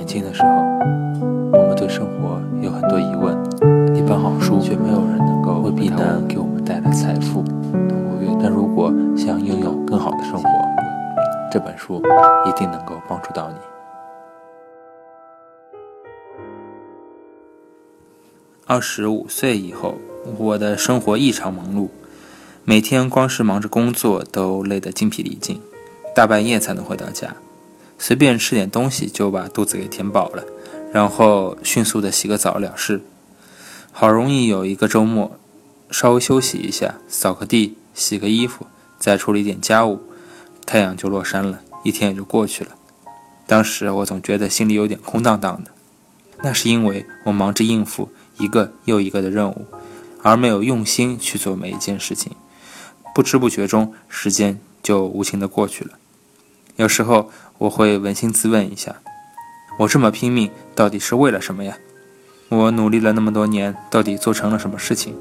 年轻的时候，我们对生活有很多疑问，一本好书却没有人能够为避难给我们带来财富。但如果想拥有更好的生活，这本书一定能够帮助到你。二十五岁以后，我的生活异常忙碌，每天光是忙着工作都累得精疲力尽，大半夜才能回到家。随便吃点东西就把肚子给填饱了，然后迅速的洗个澡了事。好容易有一个周末，稍微休息一下，扫个地，洗个衣服，再处理点家务，太阳就落山了，一天也就过去了。当时我总觉得心里有点空荡荡的，那是因为我忙着应付一个又一个的任务，而没有用心去做每一件事情，不知不觉中时间就无情的过去了。有时候我会扪心自问一下：我这么拼命到底是为了什么呀？我努力了那么多年，到底做成了什么事情？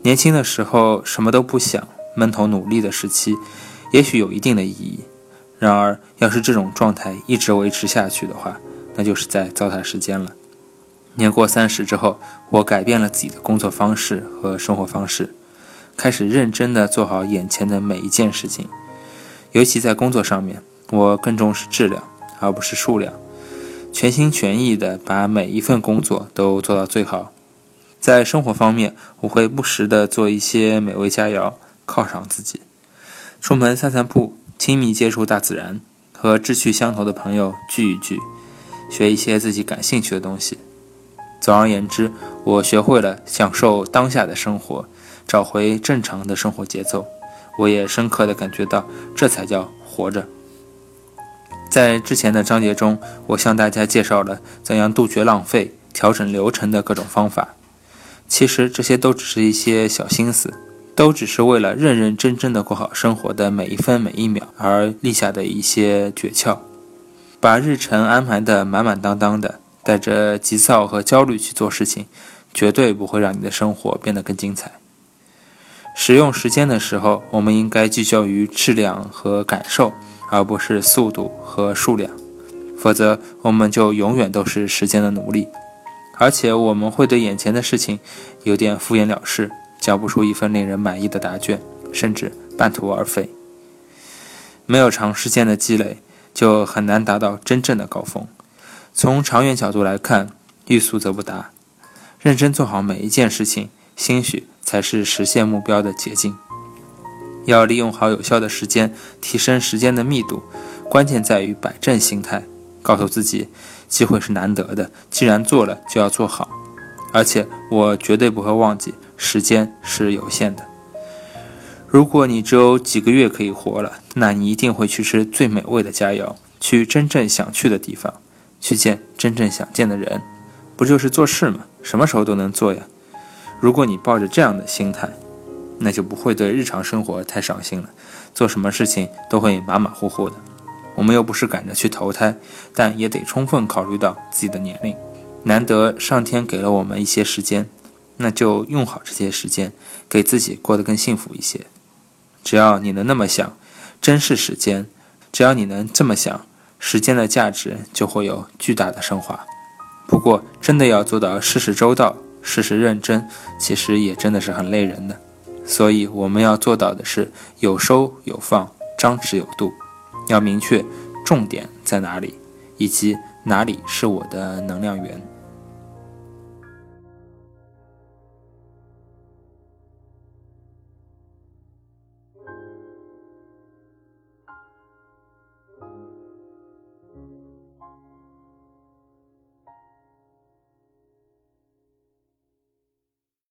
年轻的时候什么都不想，闷头努力的时期，也许有一定的意义。然而，要是这种状态一直维持下去的话，那就是在糟蹋时间了。年过三十之后，我改变了自己的工作方式和生活方式，开始认真的做好眼前的每一件事情。尤其在工作上面，我更重视质量而不是数量，全心全意地把每一份工作都做到最好。在生活方面，我会不时地做一些美味佳肴犒赏自己，出门散散步，亲密接触大自然，和志趣相投的朋友聚一聚，学一些自己感兴趣的东西。总而言之，我学会了享受当下的生活，找回正常的生活节奏。我也深刻地感觉到，这才叫活着。在之前的章节中，我向大家介绍了怎样杜绝浪费、调整流程的各种方法。其实这些都只是一些小心思，都只是为了认认真真的过好生活的每一分每一秒而立下的一些诀窍。把日程安排得满满当当的，带着急躁和焦虑去做事情，绝对不会让你的生活变得更精彩。使用时间的时候，我们应该聚焦于质量和感受，而不是速度和数量。否则，我们就永远都是时间的奴隶，而且我们会对眼前的事情有点敷衍了事，交不出一份令人满意的答卷，甚至半途而废。没有长时间的积累，就很难达到真正的高峰。从长远角度来看，欲速则不达。认真做好每一件事情，兴许。才是实现目标的捷径。要利用好有效的时间，提升时间的密度，关键在于摆正心态，告诉自己，机会是难得的，既然做了就要做好。而且我绝对不会忘记，时间是有限的。如果你只有几个月可以活了，那你一定会去吃最美味的佳肴，去真正想去的地方，去见真正想见的人。不就是做事吗？什么时候都能做呀。如果你抱着这样的心态，那就不会对日常生活太上心了，做什么事情都会马马虎虎的。我们又不是赶着去投胎，但也得充分考虑到自己的年龄。难得上天给了我们一些时间，那就用好这些时间，给自己过得更幸福一些。只要你能那么想，珍视时间；只要你能这么想，时间的价值就会有巨大的升华。不过，真的要做到事事周到。事事认真，其实也真的是很累人的。所以我们要做到的是有收有放，张弛有度，要明确重点在哪里，以及哪里是我的能量源。